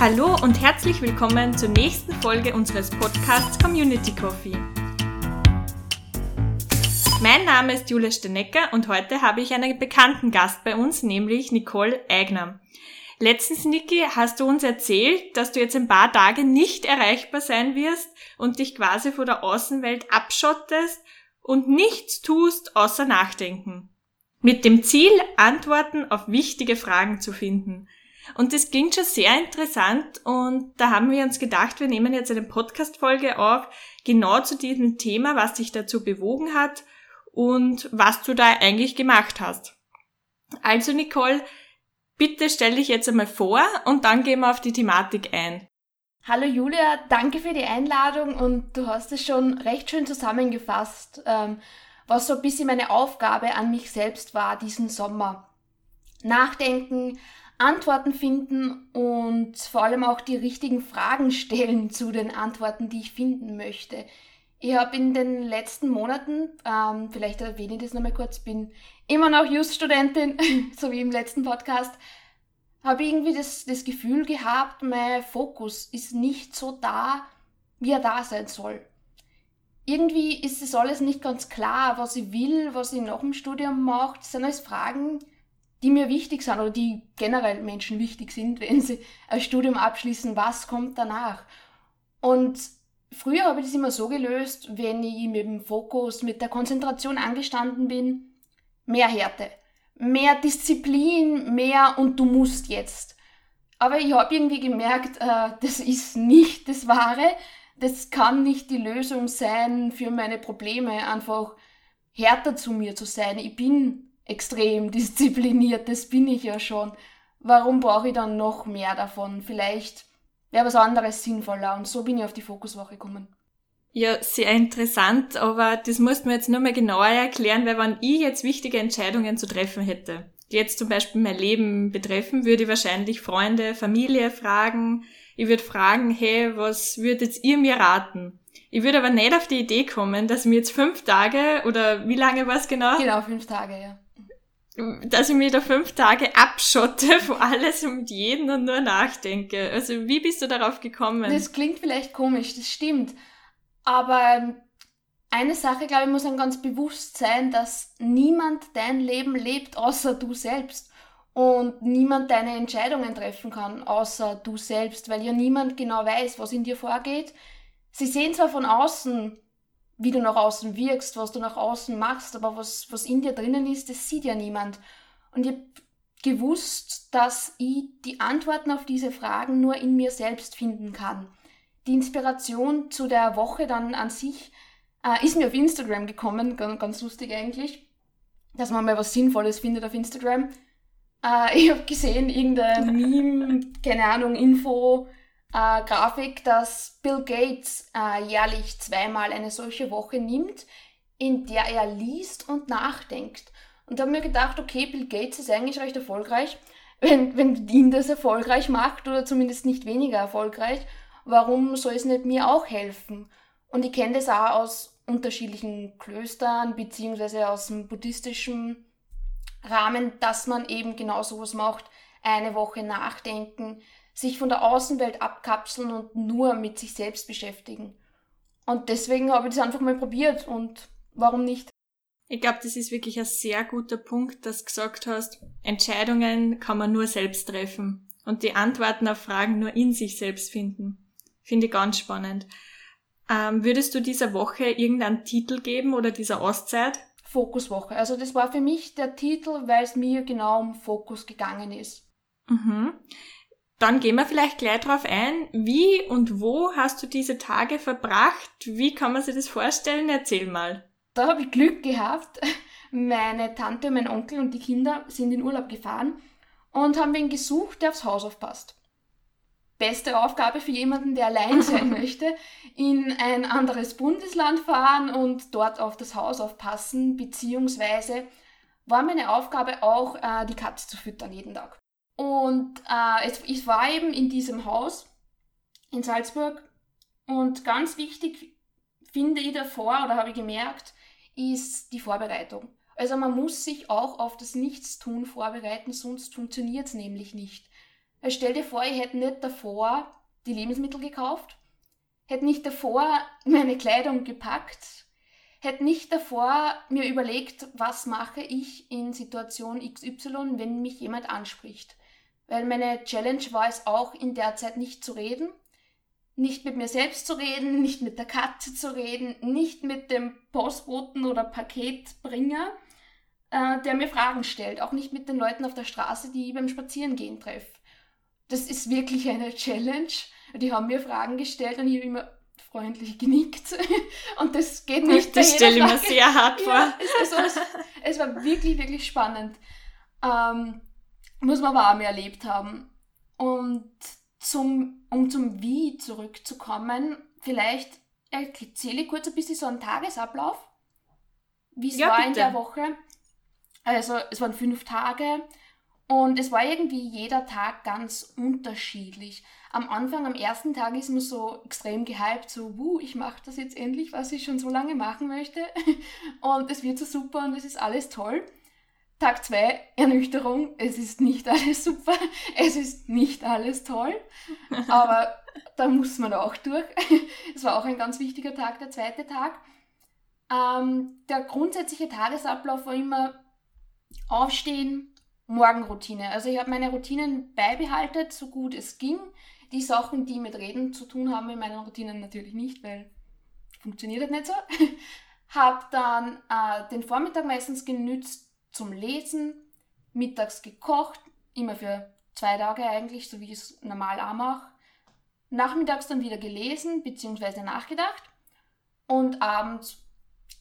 Hallo und herzlich willkommen zur nächsten Folge unseres Podcasts Community Coffee. Mein Name ist Julia Stenecker und heute habe ich einen bekannten Gast bei uns, nämlich Nicole Eigner. Letztens, Niki, hast du uns erzählt, dass du jetzt ein paar Tage nicht erreichbar sein wirst und dich quasi vor der Außenwelt abschottest und nichts tust, außer nachdenken. Mit dem Ziel, Antworten auf wichtige Fragen zu finden. Und das klingt schon sehr interessant und da haben wir uns gedacht, wir nehmen jetzt eine Podcast-Folge auf, genau zu diesem Thema, was dich dazu bewogen hat und was du da eigentlich gemacht hast. Also Nicole, bitte stell dich jetzt einmal vor und dann gehen wir auf die Thematik ein. Hallo Julia, danke für die Einladung und du hast es schon recht schön zusammengefasst, ähm, was so ein bisschen meine Aufgabe an mich selbst war diesen Sommer. Nachdenken, Antworten finden und vor allem auch die richtigen Fragen stellen zu den Antworten, die ich finden möchte. Ich habe in den letzten Monaten, ähm, vielleicht erwähne ich das nochmal kurz, bin immer noch Just-Studentin, so wie im letzten Podcast, habe irgendwie das, das Gefühl gehabt, mein Fokus ist nicht so da, wie er da sein soll. Irgendwie ist es alles nicht ganz klar, was ich will, was ich nach dem Studium mache. Das sind alles Fragen, die mir wichtig sind oder die generell Menschen wichtig sind, wenn sie ein Studium abschließen, was kommt danach. Und früher habe ich das immer so gelöst, wenn ich mit dem Fokus, mit der Konzentration angestanden bin, mehr Härte mehr Disziplin, mehr und du musst jetzt. Aber ich habe irgendwie gemerkt, äh, das ist nicht das Wahre. Das kann nicht die Lösung sein für meine Probleme, einfach härter zu mir zu sein. Ich bin extrem diszipliniert, das bin ich ja schon. Warum brauche ich dann noch mehr davon? Vielleicht wäre was anderes sinnvoller. Und so bin ich auf die Fokuswoche gekommen. Ja, sehr interessant, aber das musst du mir jetzt nur mal genauer erklären, weil wenn ich jetzt wichtige Entscheidungen zu treffen hätte, die jetzt zum Beispiel mein Leben betreffen, würde ich wahrscheinlich Freunde, Familie fragen. Ich würde fragen, hey, was würdet ihr mir raten? Ich würde aber nicht auf die Idee kommen, dass mir jetzt fünf Tage oder wie lange war es genau? Genau, fünf Tage, ja. Dass ich mir da fünf Tage abschotte vor alles und jeden und nur nachdenke. Also wie bist du darauf gekommen? Das klingt vielleicht komisch, das stimmt. Aber eine Sache, glaube ich, muss einem ganz bewusst sein, dass niemand dein Leben lebt, außer du selbst. Und niemand deine Entscheidungen treffen kann, außer du selbst, weil ja niemand genau weiß, was in dir vorgeht. Sie sehen zwar von außen, wie du nach außen wirkst, was du nach außen machst, aber was, was in dir drinnen ist, das sieht ja niemand. Und ich habe gewusst, dass ich die Antworten auf diese Fragen nur in mir selbst finden kann die Inspiration zu der Woche dann an sich äh, ist mir auf Instagram gekommen, ganz, ganz, lustig eigentlich, dass man mal was Sinnvolles findet auf Instagram. Äh, ich habe gesehen, irgendein Meme, keine Ahnung, Info, äh, Grafik, dass Bill Gates äh, jährlich zweimal eine solche Woche nimmt, in der er liest und nachdenkt. Und da habe mir gedacht, okay, Bill Gates ist eigentlich recht erfolgreich, wenn, wenn ihn das erfolgreich macht oder zumindest nicht weniger erfolgreich warum soll es nicht mir auch helfen? Und ich kenne das auch aus unterschiedlichen Klöstern beziehungsweise aus dem buddhistischen Rahmen, dass man eben genau sowas macht, eine Woche nachdenken, sich von der Außenwelt abkapseln und nur mit sich selbst beschäftigen. Und deswegen habe ich das einfach mal probiert und warum nicht? Ich glaube, das ist wirklich ein sehr guter Punkt, dass du gesagt hast, Entscheidungen kann man nur selbst treffen und die Antworten auf Fragen nur in sich selbst finden. Finde ich ganz spannend. Ähm, würdest du dieser Woche irgendeinen Titel geben oder dieser Auszeit? Fokuswoche. Also das war für mich der Titel, weil es mir genau um Fokus gegangen ist. Mhm. Dann gehen wir vielleicht gleich drauf ein. Wie und wo hast du diese Tage verbracht? Wie kann man sich das vorstellen? Erzähl mal. Da habe ich Glück gehabt. Meine Tante, mein Onkel und die Kinder sind in Urlaub gefahren und haben wen gesucht, der aufs Haus aufpasst beste Aufgabe für jemanden, der allein sein möchte, in ein anderes Bundesland fahren und dort auf das Haus aufpassen, beziehungsweise war meine Aufgabe auch, äh, die Katze zu füttern jeden Tag. Und äh, es, ich war eben in diesem Haus in Salzburg und ganz wichtig finde ich davor oder habe ich gemerkt, ist die Vorbereitung. Also man muss sich auch auf das Nichtstun vorbereiten, sonst funktioniert es nämlich nicht. Stell dir vor, ich hätte nicht davor die Lebensmittel gekauft, hätte nicht davor meine Kleidung gepackt, hätte nicht davor mir überlegt, was mache ich in Situation XY, wenn mich jemand anspricht. Weil meine Challenge war es auch, in der Zeit nicht zu reden, nicht mit mir selbst zu reden, nicht mit der Katze zu reden, nicht mit dem Postboten oder Paketbringer, äh, der mir Fragen stellt, auch nicht mit den Leuten auf der Straße, die ich beim Spazierengehen treffe. Das ist wirklich eine Challenge. Die haben mir Fragen gestellt und ich habe immer freundlich genickt. Und das geht nicht. Das stelle ich mir sehr hart vor. Ja, es, es, es, war wirklich, wirklich spannend. Ähm, muss man aber auch mehr erlebt haben. Und zum, um zum Wie zurückzukommen, vielleicht erzähle ich kurz ein bisschen so einen Tagesablauf, wie es ja, war bitte. in der Woche. Also es waren fünf Tage und es war irgendwie jeder Tag ganz unterschiedlich. Am Anfang, am ersten Tag ist man so extrem gehypt, so, wuh, ich mache das jetzt endlich, was ich schon so lange machen möchte. Und es wird so super und es ist alles toll. Tag 2, Ernüchterung. Es ist nicht alles super. Es ist nicht alles toll. Aber da muss man auch durch. Es war auch ein ganz wichtiger Tag, der zweite Tag. Ähm, der grundsätzliche Tagesablauf war immer aufstehen, Morgenroutine. Also ich habe meine Routinen beibehalten, so gut es ging. Die Sachen, die mit Reden zu tun haben, in meinen Routinen natürlich nicht, weil funktioniert das nicht so. habe dann äh, den Vormittag meistens genützt zum Lesen, mittags gekocht, immer für zwei Tage eigentlich, so wie ich es normal auch mache. Nachmittags dann wieder gelesen bzw. nachgedacht und abends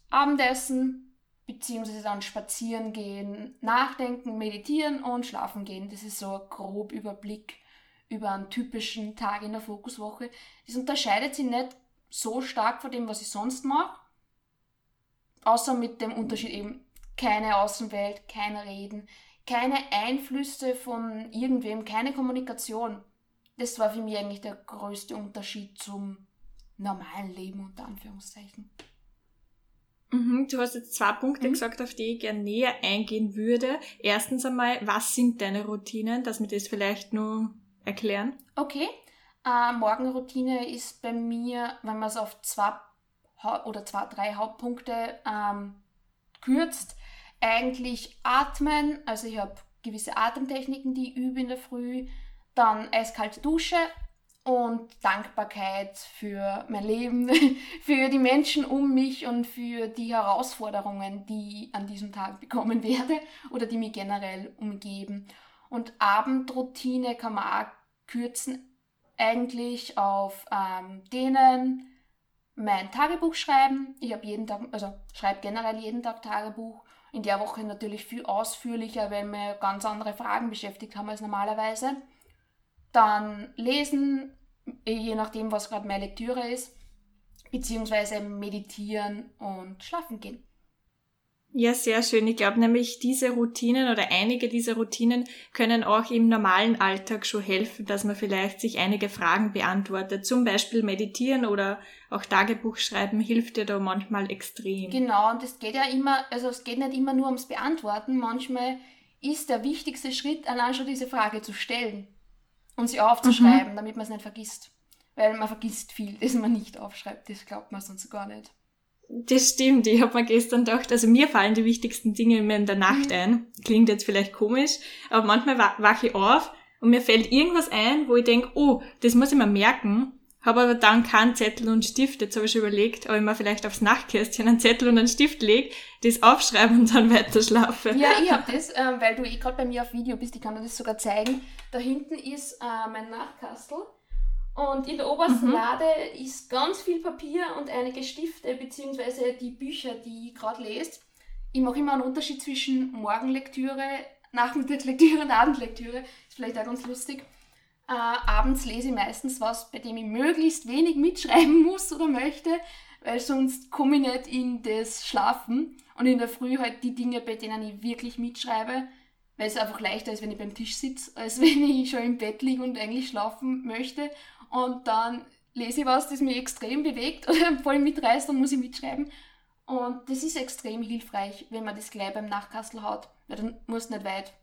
Abendessen bzw. dann spazieren gehen, nachdenken, meditieren und schlafen gehen. Das ist so ein grob Überblick über einen typischen Tag in der Fokuswoche. Das unterscheidet sich nicht so stark von dem, was ich sonst mache, außer mit dem Unterschied eben, keine Außenwelt, kein Reden, keine Einflüsse von irgendwem, keine Kommunikation. Das war für mich eigentlich der größte Unterschied zum normalen Leben unter Anführungszeichen. Mhm, du hast jetzt zwei Punkte mhm. gesagt, auf die ich gerne näher eingehen würde. Erstens einmal, was sind deine Routinen, dass wir das vielleicht nur erklären? Okay. Äh, Morgenroutine ist bei mir, wenn man es auf zwei oder zwei, drei Hauptpunkte ähm, kürzt, eigentlich atmen, also ich habe gewisse Atemtechniken, die ich übe in der Früh, dann eiskalte Dusche und Dankbarkeit für mein Leben, für die Menschen um mich und für die Herausforderungen, die ich an diesem Tag bekommen werde oder die mich generell umgeben. Und Abendroutine kann man auch kürzen, eigentlich auf ähm, denen mein Tagebuch schreiben. Ich habe jeden Tag, also schreibe generell jeden Tag Tagebuch in der Woche natürlich viel ausführlicher, weil wir ganz andere Fragen beschäftigt haben als normalerweise. Dann lesen, je nachdem, was gerade meine Lektüre ist, beziehungsweise meditieren und schlafen gehen. Ja, sehr schön. Ich glaube nämlich, diese Routinen oder einige dieser Routinen können auch im normalen Alltag schon helfen, dass man vielleicht sich einige Fragen beantwortet. Zum Beispiel meditieren oder auch Tagebuch schreiben hilft ja da manchmal extrem. Genau, und es geht ja immer, also es geht nicht immer nur ums Beantworten. Manchmal ist der wichtigste Schritt, allein schon diese Frage zu stellen und sie aufzuschreiben, mhm. damit man es nicht vergisst. Weil man vergisst viel, das man nicht aufschreibt. Das glaubt man sonst gar nicht. Das stimmt. Ich habe mir gestern gedacht, also mir fallen die wichtigsten Dinge immer in der Nacht mhm. ein. Klingt jetzt vielleicht komisch, aber manchmal wache ich auf und mir fällt irgendwas ein, wo ich denke, oh, das muss ich mir merken. Habe aber dann keinen Zettel und Stift. Jetzt habe ich schon überlegt, ob ich mir vielleicht aufs Nachtkästchen einen Zettel und einen Stift lege, das aufschreiben und dann weiter schlafe. Ja, ich habe das, äh, weil du eh gerade bei mir auf Video bist, ich kann dir das sogar zeigen. Da hinten ist äh, mein Nachtkastel und in der obersten mhm. Lade ist ganz viel Papier und einige Stifte, beziehungsweise die Bücher, die ich gerade lese. Ich mache immer einen Unterschied zwischen Morgenlektüre, Nachmittagslektüre und Abendlektüre. Ist vielleicht auch ganz lustig. Äh, abends lese ich meistens was, bei dem ich möglichst wenig mitschreiben muss oder möchte, weil sonst komme ich nicht in das Schlafen. Und in der Früh halt die Dinge, bei denen ich wirklich mitschreibe, weil es einfach leichter ist, wenn ich beim Tisch sitze, als wenn ich schon im Bett liege und eigentlich schlafen möchte und dann lese ich was, das mich extrem bewegt oder voll mitreißt, dann muss ich mitschreiben. Und das ist extrem hilfreich, wenn man das gleich beim Nachkastel hat, weil dann musst du nicht weit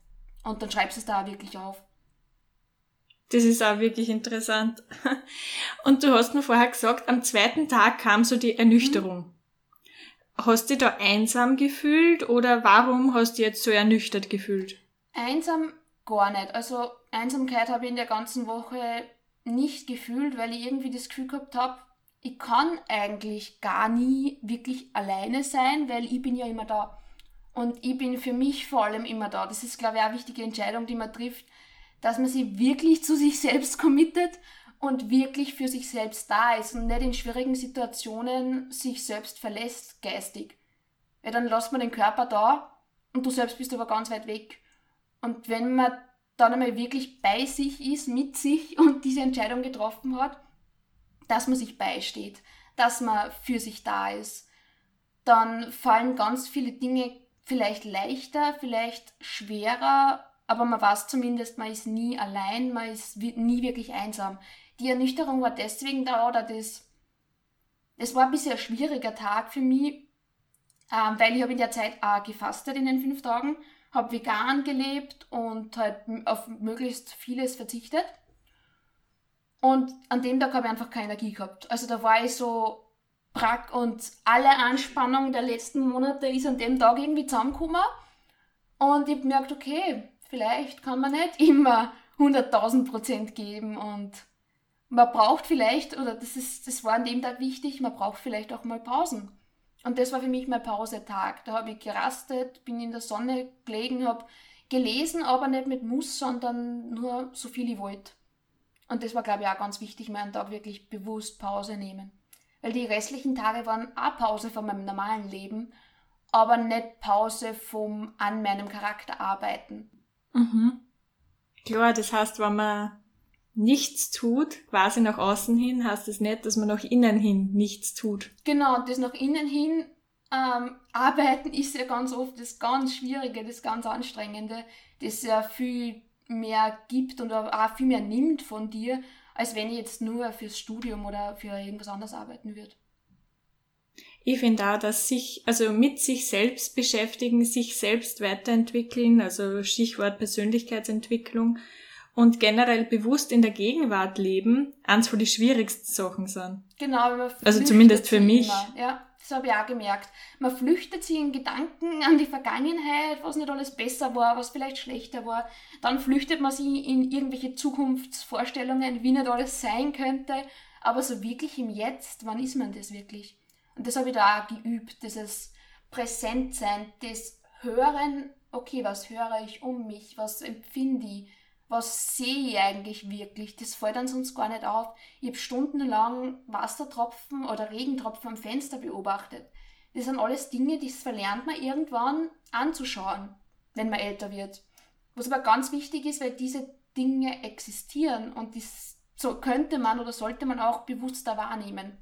und dann schreibst du es da auch wirklich auf. Das ist auch wirklich interessant. Und du hast mir vorher gesagt, am zweiten Tag kam so die Ernüchterung. Hast du dich da einsam gefühlt oder warum hast du jetzt so ernüchtert gefühlt? Einsam gar nicht. Also Einsamkeit habe ich in der ganzen Woche nicht gefühlt, weil ich irgendwie das Gefühl gehabt habe, ich kann eigentlich gar nie wirklich alleine sein, weil ich bin ja immer da. Und ich bin für mich vor allem immer da. Das ist, glaube ich, eine wichtige Entscheidung, die man trifft, dass man sich wirklich zu sich selbst committet und wirklich für sich selbst da ist und nicht in schwierigen Situationen sich selbst verlässt, geistig. Ja, dann lässt man den Körper da und du selbst bist aber ganz weit weg. Und wenn man dann einmal wirklich bei sich ist, mit sich und diese Entscheidung getroffen hat, dass man sich beisteht, dass man für sich da ist, dann fallen ganz viele Dinge vielleicht leichter, vielleicht schwerer, aber man weiß zumindest, man ist nie allein, man ist nie wirklich einsam. Die Ernüchterung war deswegen da, oder das, es war ein bisschen ein schwieriger Tag für mich, ähm, weil ich habe in der Zeit auch gefastet in den fünf Tagen, habe vegan gelebt und halt auf möglichst vieles verzichtet. Und an dem Tag habe ich einfach keine Energie gehabt. Also da war ich so brack und alle Anspannung der letzten Monate ist an dem Tag irgendwie zusammengekommen. Und ich habe gemerkt, okay, vielleicht kann man nicht immer 100.000 Prozent geben und man braucht vielleicht, oder das, ist, das war an dem Tag wichtig, man braucht vielleicht auch mal Pausen. Und das war für mich mein Pausetag. Da habe ich gerastet, bin in der Sonne gelegen, habe gelesen, aber nicht mit Muss, sondern nur so viel ich wollte. Und das war, glaube ich, auch ganz wichtig, meinen Tag wirklich bewusst Pause nehmen. Weil die restlichen Tage waren auch Pause von meinem normalen Leben, aber nicht Pause vom an meinem Charakter arbeiten. Mhm. Klar, das heißt, wenn man nichts tut, quasi nach außen hin, heißt es das nicht, dass man nach innen hin nichts tut. Genau, das nach innen hin ähm, arbeiten ist ja ganz oft das ganz Schwierige, das ganz Anstrengende, das ja viel mehr gibt und auch viel mehr nimmt von dir, als wenn ich jetzt nur fürs Studium oder für irgendwas anderes arbeiten würde. Ich finde auch, dass sich, also mit sich selbst beschäftigen, sich selbst weiterentwickeln, also Stichwort Persönlichkeitsentwicklung, und generell bewusst in der Gegenwart leben, eins von die schwierigsten Sachen sind. Genau, also zumindest für mich. Immer. Ja, das habe ich auch gemerkt. Man flüchtet sich in Gedanken an die Vergangenheit, was nicht alles besser war, was vielleicht schlechter war. Dann flüchtet man sich in irgendwelche Zukunftsvorstellungen, wie nicht alles sein könnte. Aber so wirklich im Jetzt, wann ist man das wirklich? Und das habe ich da auch geübt, dieses Präsentsein, das Hören, okay, was höre ich um mich, was empfinde ich, was sehe ich eigentlich wirklich? Das fällt dann sonst gar nicht auf. Ich habe stundenlang Wassertropfen oder Regentropfen am Fenster beobachtet. Das sind alles Dinge, die verlernt man irgendwann anzuschauen, wenn man älter wird. Was aber ganz wichtig ist, weil diese Dinge existieren und das so könnte man oder sollte man auch bewusster wahrnehmen.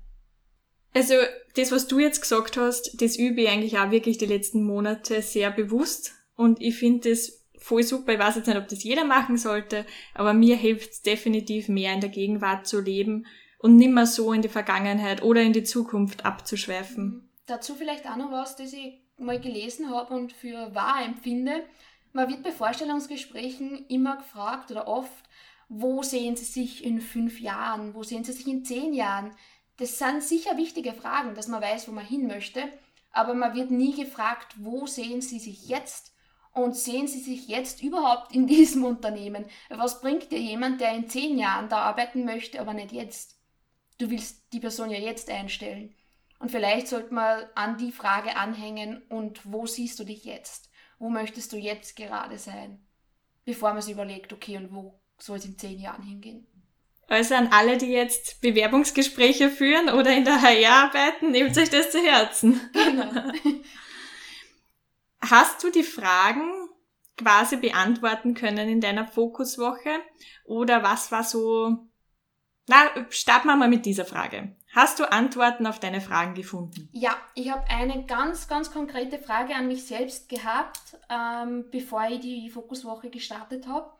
Also das, was du jetzt gesagt hast, das übe ich eigentlich auch wirklich die letzten Monate sehr bewusst und ich finde das voll super. Ich weiß jetzt nicht, ob das jeder machen sollte, aber mir hilft es definitiv mehr in der Gegenwart zu leben und nimmer so in die Vergangenheit oder in die Zukunft abzuschweifen. Mhm. Dazu vielleicht auch noch was, das ich mal gelesen habe und für wahr empfinde. Man wird bei Vorstellungsgesprächen immer gefragt oder oft, wo sehen Sie sich in fünf Jahren? Wo sehen Sie sich in zehn Jahren? Das sind sicher wichtige Fragen, dass man weiß, wo man hin möchte, aber man wird nie gefragt, wo sehen Sie sich jetzt? Und sehen Sie sich jetzt überhaupt in diesem Unternehmen? Was bringt dir jemand, der in zehn Jahren da arbeiten möchte, aber nicht jetzt? Du willst die Person ja jetzt einstellen. Und vielleicht sollte man an die Frage anhängen, und wo siehst du dich jetzt? Wo möchtest du jetzt gerade sein? Bevor man sich überlegt, okay, und wo soll es in zehn Jahren hingehen? Also an alle, die jetzt Bewerbungsgespräche führen oder in der HR arbeiten, nehmt euch das zu Herzen. Genau. Hast du die Fragen quasi beantworten können in deiner Fokuswoche? Oder was war so... Na, starten wir mal mit dieser Frage. Hast du Antworten auf deine Fragen gefunden? Ja, ich habe eine ganz, ganz konkrete Frage an mich selbst gehabt, ähm, bevor ich die Fokuswoche gestartet habe.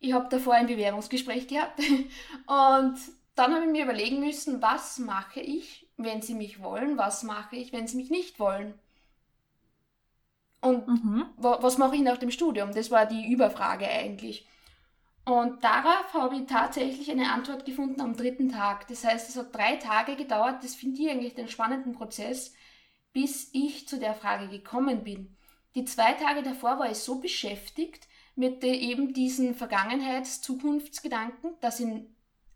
Ich habe davor ein Bewerbungsgespräch gehabt und dann habe ich mir überlegen müssen, was mache ich, wenn sie mich wollen, was mache ich, wenn sie mich nicht wollen. Und mhm. was mache ich nach dem Studium? Das war die Überfrage eigentlich. Und darauf habe ich tatsächlich eine Antwort gefunden am dritten Tag. Das heißt, es hat drei Tage gedauert. Das finde ich eigentlich den spannenden Prozess, bis ich zu der Frage gekommen bin. Die zwei Tage davor war ich so beschäftigt mit eben diesen Vergangenheits-Zukunftsgedanken, dass ich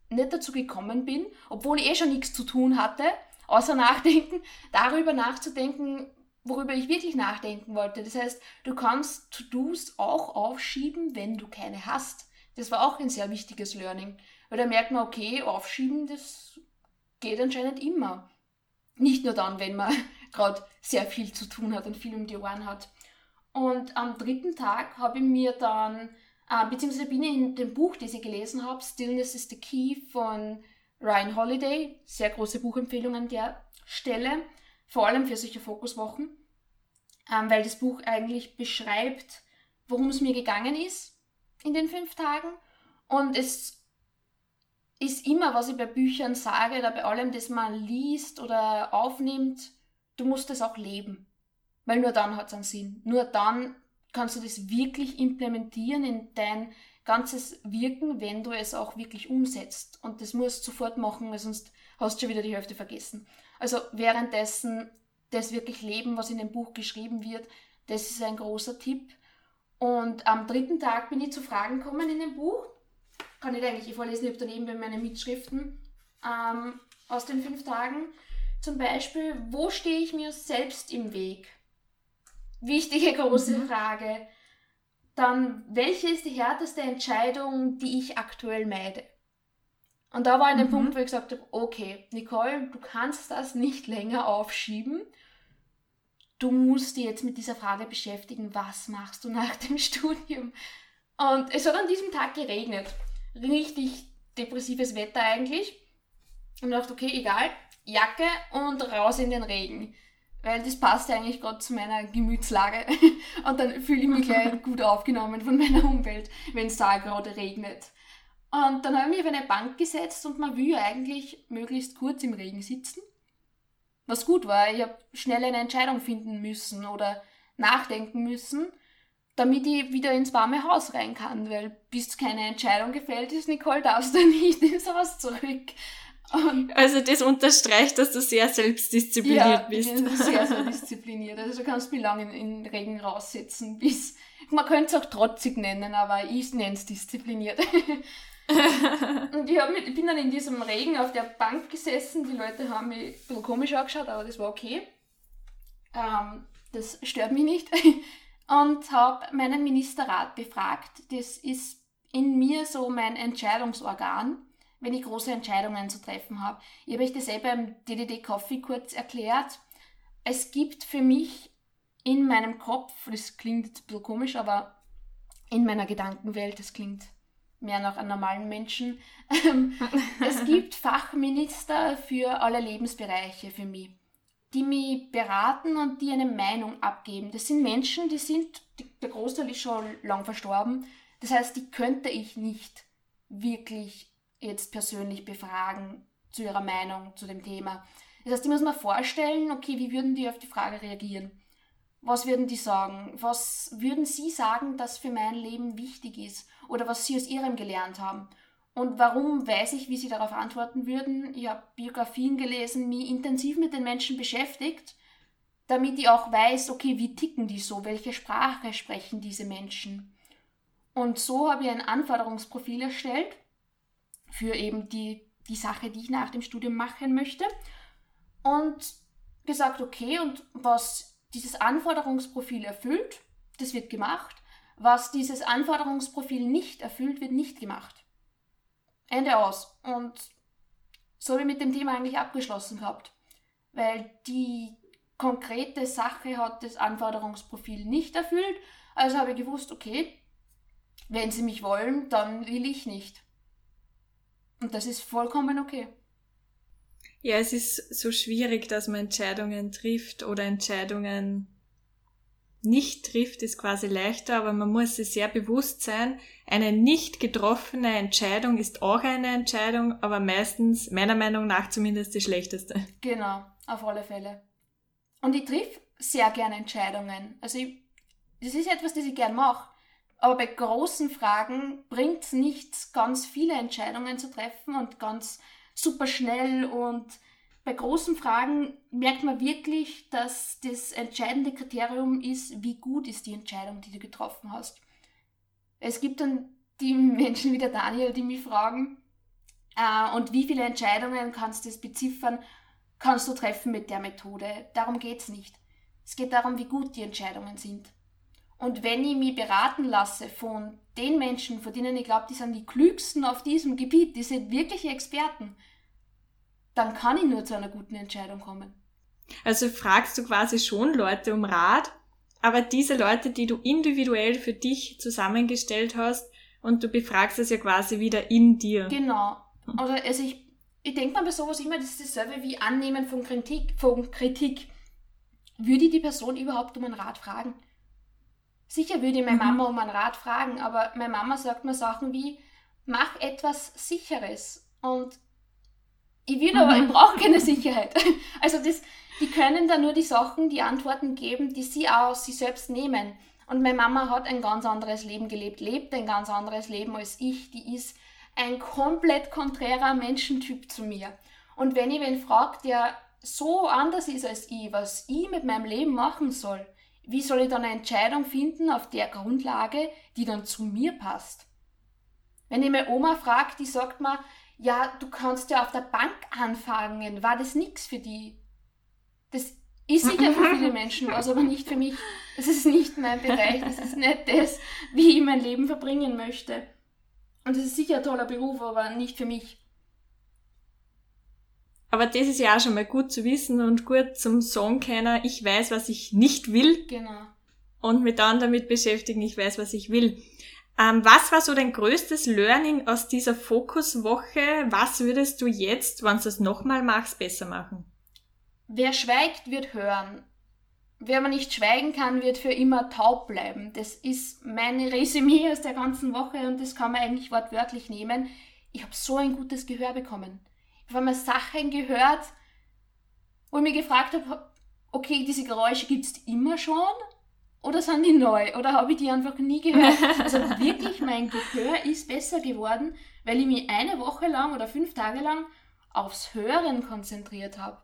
nicht dazu gekommen bin, obwohl ich eh schon nichts zu tun hatte, außer nachdenken, darüber nachzudenken, worüber ich wirklich nachdenken wollte. Das heißt, du kannst To-Dos auch aufschieben, wenn du keine hast. Das war auch ein sehr wichtiges Learning. Weil da merkt man, okay, aufschieben, das geht anscheinend immer. Nicht nur dann, wenn man gerade sehr viel zu tun hat und viel um die Ohren hat. Und am dritten Tag habe ich mir dann, äh, beziehungsweise bin ich in dem Buch, das ich gelesen habe, Stillness is the Key von Ryan Holiday, sehr große Buchempfehlung an der Stelle, vor allem für solche Fokuswochen, ähm, weil das Buch eigentlich beschreibt, worum es mir gegangen ist in den fünf Tagen. Und es ist immer, was ich bei Büchern sage oder bei allem, das man liest oder aufnimmt, du musst es auch leben. Weil nur dann hat es einen Sinn. Nur dann kannst du das wirklich implementieren in dein ganzes Wirken, wenn du es auch wirklich umsetzt. Und das musst du sofort machen, weil sonst hast du schon wieder die Hälfte vergessen. Also währenddessen das wirklich leben, was in dem Buch geschrieben wird, das ist ein großer Tipp. Und am dritten Tag bin ich zu Fragen gekommen in dem Buch. Kann ich eigentlich vorlesen, ich habe daneben bei meinen Mitschriften ähm, aus den fünf Tagen. Zum Beispiel, wo stehe ich mir selbst im Weg? Wichtige große mhm. Frage. Dann, welche ist die härteste Entscheidung, die ich aktuell meide? Und da war ein mhm. Punkt, wo ich gesagt habe, okay, Nicole, du kannst das nicht länger aufschieben. Du musst dich jetzt mit dieser Frage beschäftigen, was machst du nach dem Studium? Und es hat an diesem Tag geregnet. Richtig depressives Wetter eigentlich. Und ich dachte, okay, egal, Jacke und raus in den Regen weil das passt eigentlich gerade zu meiner Gemütslage. Und dann fühle ich mich gleich gut aufgenommen von meiner Umwelt, wenn es da gerade regnet. Und dann habe ich mich auf eine Bank gesetzt und man will eigentlich möglichst kurz im Regen sitzen. Was gut war, ich habe schnell eine Entscheidung finden müssen oder nachdenken müssen, damit ich wieder ins warme Haus rein kann, weil bis keine Entscheidung gefällt ist, Nicole, darfst du nicht ins Haus zurück. Und also das unterstreicht, dass du sehr selbstdiszipliniert ja, bist. Ich bin sehr, sehr diszipliniert. Also du kannst mich lange in, in Regen raussetzen, bis man könnte es auch trotzig nennen, aber ich nenne es diszipliniert. und ich, mit, ich bin dann in diesem Regen auf der Bank gesessen. Die Leute haben mich ein bisschen komisch angeschaut, aber das war okay. Ähm, das stört mich nicht. Und habe meinen Ministerrat befragt. Das ist in mir so mein Entscheidungsorgan wenn ich große Entscheidungen zu treffen habe. Ich habe euch das eh beim DDD Coffee kurz erklärt. Es gibt für mich in meinem Kopf, das klingt ein bisschen komisch, aber in meiner Gedankenwelt, das klingt mehr nach einem normalen Menschen, es gibt Fachminister für alle Lebensbereiche für mich, die mich beraten und die eine Meinung abgeben. Das sind Menschen, die sind, der Großteil ist schon lang verstorben, das heißt, die könnte ich nicht wirklich jetzt persönlich befragen zu ihrer Meinung zu dem Thema. Das heißt, ich muss mir vorstellen, okay, wie würden die auf die Frage reagieren? Was würden die sagen? Was würden sie sagen, dass für mein Leben wichtig ist? Oder was sie aus ihrem gelernt haben? Und warum weiß ich, wie sie darauf antworten würden? Ich habe Biografien gelesen, mich intensiv mit den Menschen beschäftigt, damit ich auch weiß, okay, wie ticken die so? Welche Sprache sprechen diese Menschen? Und so habe ich ein Anforderungsprofil erstellt für eben die, die Sache, die ich nach dem Studium machen möchte. Und gesagt, okay, und was dieses Anforderungsprofil erfüllt, das wird gemacht. Was dieses Anforderungsprofil nicht erfüllt, wird nicht gemacht. Ende aus. Und so habe ich mit dem Thema eigentlich abgeschlossen gehabt. Weil die konkrete Sache hat das Anforderungsprofil nicht erfüllt. Also habe ich gewusst, okay, wenn sie mich wollen, dann will ich nicht. Und das ist vollkommen okay. Ja, es ist so schwierig, dass man Entscheidungen trifft oder Entscheidungen nicht trifft, ist quasi leichter, aber man muss sich sehr bewusst sein, eine nicht getroffene Entscheidung ist auch eine Entscheidung, aber meistens, meiner Meinung nach zumindest, die schlechteste. Genau, auf alle Fälle. Und ich triff sehr gerne Entscheidungen. Also ich, das ist etwas, das ich gern mache. Aber bei großen Fragen bringt es nichts, ganz viele Entscheidungen zu treffen und ganz super schnell. Und bei großen Fragen merkt man wirklich, dass das entscheidende Kriterium ist, wie gut ist die Entscheidung, die du getroffen hast. Es gibt dann die Menschen wie der Daniel, die mich fragen, äh, und wie viele Entscheidungen kannst du beziffern, kannst du treffen mit der Methode. Darum geht es nicht. Es geht darum, wie gut die Entscheidungen sind. Und wenn ich mich beraten lasse von den Menschen, von denen ich glaube, die sind die klügsten auf diesem Gebiet, die sind wirkliche Experten, dann kann ich nur zu einer guten Entscheidung kommen. Also fragst du quasi schon Leute um Rat, aber diese Leute, die du individuell für dich zusammengestellt hast, und du befragst es ja quasi wieder in dir. Genau. Also, also ich, ich denke mal bei sowas immer, das ist dasselbe wie Annehmen von Kritik, von Kritik. Würde ich die Person überhaupt um einen Rat fragen? Sicher würde ich meine mhm. Mama um einen Rat fragen, aber meine Mama sagt mir Sachen wie, mach etwas Sicheres. Und ich will mhm. aber, ich brauche keine Sicherheit. Also das, die können da nur die Sachen, die Antworten geben, die sie auch aus sich selbst nehmen. Und meine Mama hat ein ganz anderes Leben gelebt, lebt ein ganz anderes Leben als ich. Die ist ein komplett konträrer Menschentyp zu mir. Und wenn ich wen fragt, der so anders ist als ich, was ich mit meinem Leben machen soll, wie soll ich dann eine Entscheidung finden auf der Grundlage, die dann zu mir passt? Wenn ich meine Oma frage, die sagt mir, ja, du kannst ja auf der Bank anfangen, war das nichts für die? Das ist sicher für viele Menschen was, aber nicht für mich. Das ist nicht mein Bereich, das ist nicht das, wie ich mein Leben verbringen möchte. Und das ist sicher ein toller Beruf, aber nicht für mich. Aber das ist ja auch schon mal gut zu wissen und gut zum Song kennen, ich weiß, was ich nicht will. Genau. Und mich dann damit beschäftigen, ich weiß, was ich will. Ähm, was war so dein größtes Learning aus dieser Fokuswoche? Was würdest du jetzt, wenn du es nochmal machst, besser machen? Wer schweigt, wird hören. Wer aber nicht schweigen kann, wird für immer taub bleiben. Das ist meine Resümee aus der ganzen Woche und das kann man eigentlich wortwörtlich nehmen. Ich habe so ein gutes Gehör bekommen. Ich habe einmal Sachen gehört, wo ich mich gefragt habe, okay, diese Geräusche gibt es immer schon oder sind die neu oder habe ich die einfach nie gehört? Also wirklich, mein Gehör ist besser geworden, weil ich mich eine Woche lang oder fünf Tage lang aufs Hören konzentriert habe.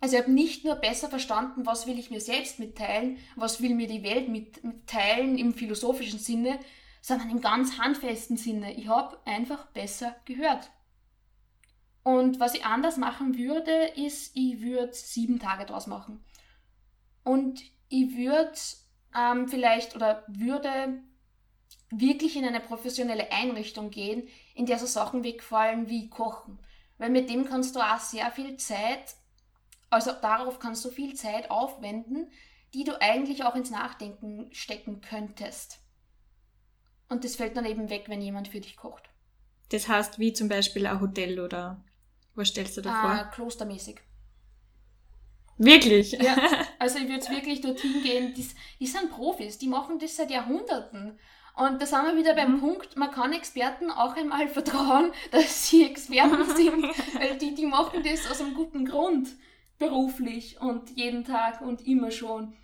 Also ich habe nicht nur besser verstanden, was will ich mir selbst mitteilen, was will mir die Welt mitteilen im philosophischen Sinne, sondern im ganz handfesten Sinne. Ich habe einfach besser gehört. Und was ich anders machen würde, ist, ich würde sieben Tage draus machen. Und ich würde ähm, vielleicht oder würde wirklich in eine professionelle Einrichtung gehen, in der so Sachen wegfallen wie Kochen. Weil mit dem kannst du auch sehr viel Zeit also darauf kannst du viel Zeit aufwenden, die du eigentlich auch ins Nachdenken stecken könntest. Und das fällt dann eben weg, wenn jemand für dich kocht. Das heißt, wie zum Beispiel ein Hotel oder was stellst du da vor? Ah, klostermäßig. Wirklich? Ja, also ich würde wirklich dorthin gehen. Die, die sind Profis, die machen das seit Jahrhunderten. Und da sind wir wieder beim mhm. Punkt, man kann Experten auch einmal vertrauen, dass sie Experten sind, weil die, die machen das aus einem guten Grund beruflich und jeden Tag und immer schon.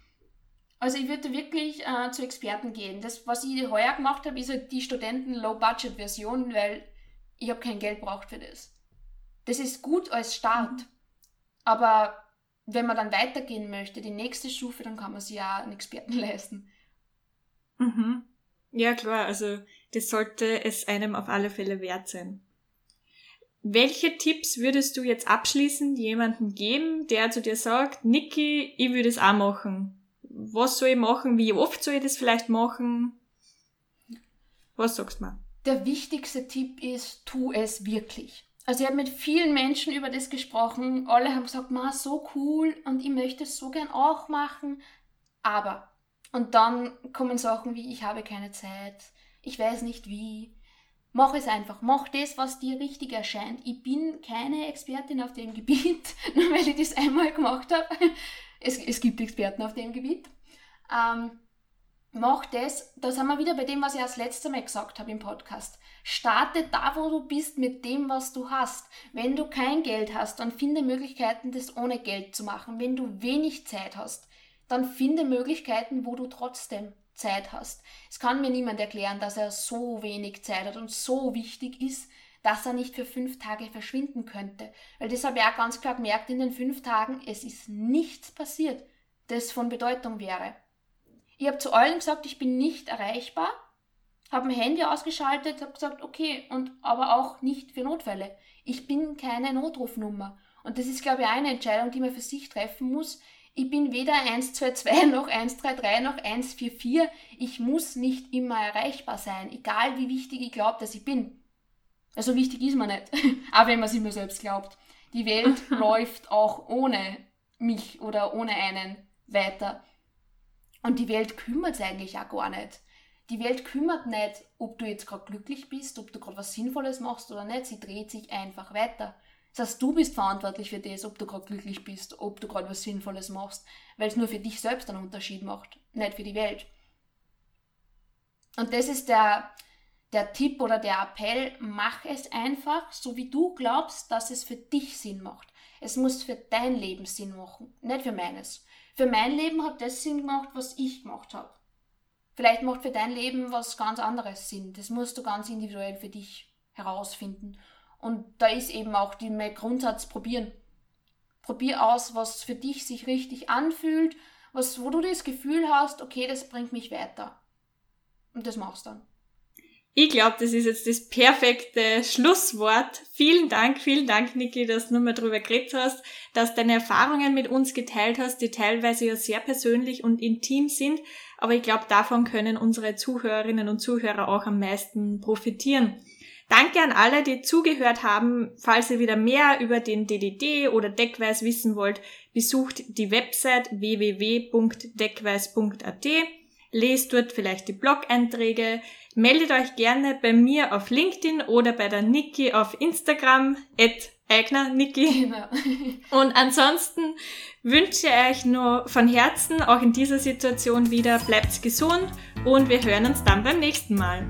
Also ich würde wirklich äh, zu Experten gehen. Das, was ich heuer gemacht habe, ist halt die Studenten-Low-Budget-Version, weil ich habe kein Geld braucht für das. Das ist gut als Start. Mhm. Aber wenn man dann weitergehen möchte, die nächste Stufe, dann kann man sich ja einen Experten leisten. Mhm. Ja, klar, also das sollte es einem auf alle Fälle wert sein. Welche Tipps würdest du jetzt abschließend jemandem geben, der zu dir sagt, Niki, ich würde es auch machen? Was soll ich machen? Wie oft soll ich das vielleicht machen? Was sagst du mal? Der wichtigste Tipp ist, tu es wirklich. Also ich habe mit vielen Menschen über das gesprochen. Alle haben gesagt, ma, so cool und ich möchte es so gern auch machen. Aber. Und dann kommen Sachen wie, ich habe keine Zeit, ich weiß nicht wie, Mach es einfach. Mach das, was dir richtig erscheint. Ich bin keine Expertin auf dem Gebiet, nur weil ich das einmal gemacht habe. Es, es gibt Experten auf dem Gebiet. Ähm, mach das, da sind wir wieder bei dem, was ich als letztes Mal gesagt habe im Podcast. Starte da, wo du bist, mit dem, was du hast. Wenn du kein Geld hast, dann finde Möglichkeiten, das ohne Geld zu machen. Wenn du wenig Zeit hast, dann finde Möglichkeiten, wo du trotzdem Zeit hast. Es kann mir niemand erklären, dass er so wenig Zeit hat und so wichtig ist, dass er nicht für fünf Tage verschwinden könnte. Weil das habe ich auch ganz klar gemerkt in den fünf Tagen, es ist nichts passiert, das von Bedeutung wäre. Ich habe zu allen gesagt, ich bin nicht erreichbar, habe mein Handy ausgeschaltet, habe gesagt, okay, und aber auch nicht für Notfälle. Ich bin keine Notrufnummer. Und das ist, glaube ich, eine Entscheidung, die man für sich treffen muss. Ich bin weder 122 noch 133 noch 144. Ich muss nicht immer erreichbar sein, egal wie wichtig ich glaube, dass ich bin. Also wichtig ist man nicht, auch wenn man es immer selbst glaubt. Die Welt läuft auch ohne mich oder ohne einen weiter. Und die Welt kümmert sich eigentlich auch gar nicht. Die Welt kümmert nicht, ob du jetzt gerade glücklich bist, ob du gerade was Sinnvolles machst oder nicht. Sie dreht sich einfach weiter. Das heißt, du bist verantwortlich für das, ob du gerade glücklich bist, ob du gerade was Sinnvolles machst, weil es nur für dich selbst einen Unterschied macht, nicht für die Welt. Und das ist der, der Tipp oder der Appell, mach es einfach, so wie du glaubst, dass es für dich Sinn macht. Es muss für dein Leben Sinn machen, nicht für meines. Für mein Leben hat das Sinn gemacht, was ich gemacht habe. Vielleicht macht für dein Leben was ganz anderes Sinn. Das musst du ganz individuell für dich herausfinden. Und da ist eben auch der Grundsatz probieren. Probier aus, was für dich sich richtig anfühlt, was, wo du das Gefühl hast, okay, das bringt mich weiter. Und das machst du dann. Ich glaube, das ist jetzt das perfekte Schlusswort. Vielen Dank, vielen Dank, Niki, dass du nochmal drüber geredet hast, dass deine Erfahrungen mit uns geteilt hast, die teilweise ja sehr persönlich und intim sind. Aber ich glaube, davon können unsere Zuhörerinnen und Zuhörer auch am meisten profitieren. Danke an alle, die zugehört haben. Falls ihr wieder mehr über den DDD oder Deckweiß wissen wollt, besucht die Website www.deckweiß.at. Lest dort vielleicht die Blog-Einträge. Meldet euch gerne bei mir auf LinkedIn oder bei der Niki auf Instagram, at Eigner Niki. Genau. Und ansonsten wünsche ich euch nur von Herzen, auch in dieser Situation wieder, bleibt gesund und wir hören uns dann beim nächsten Mal.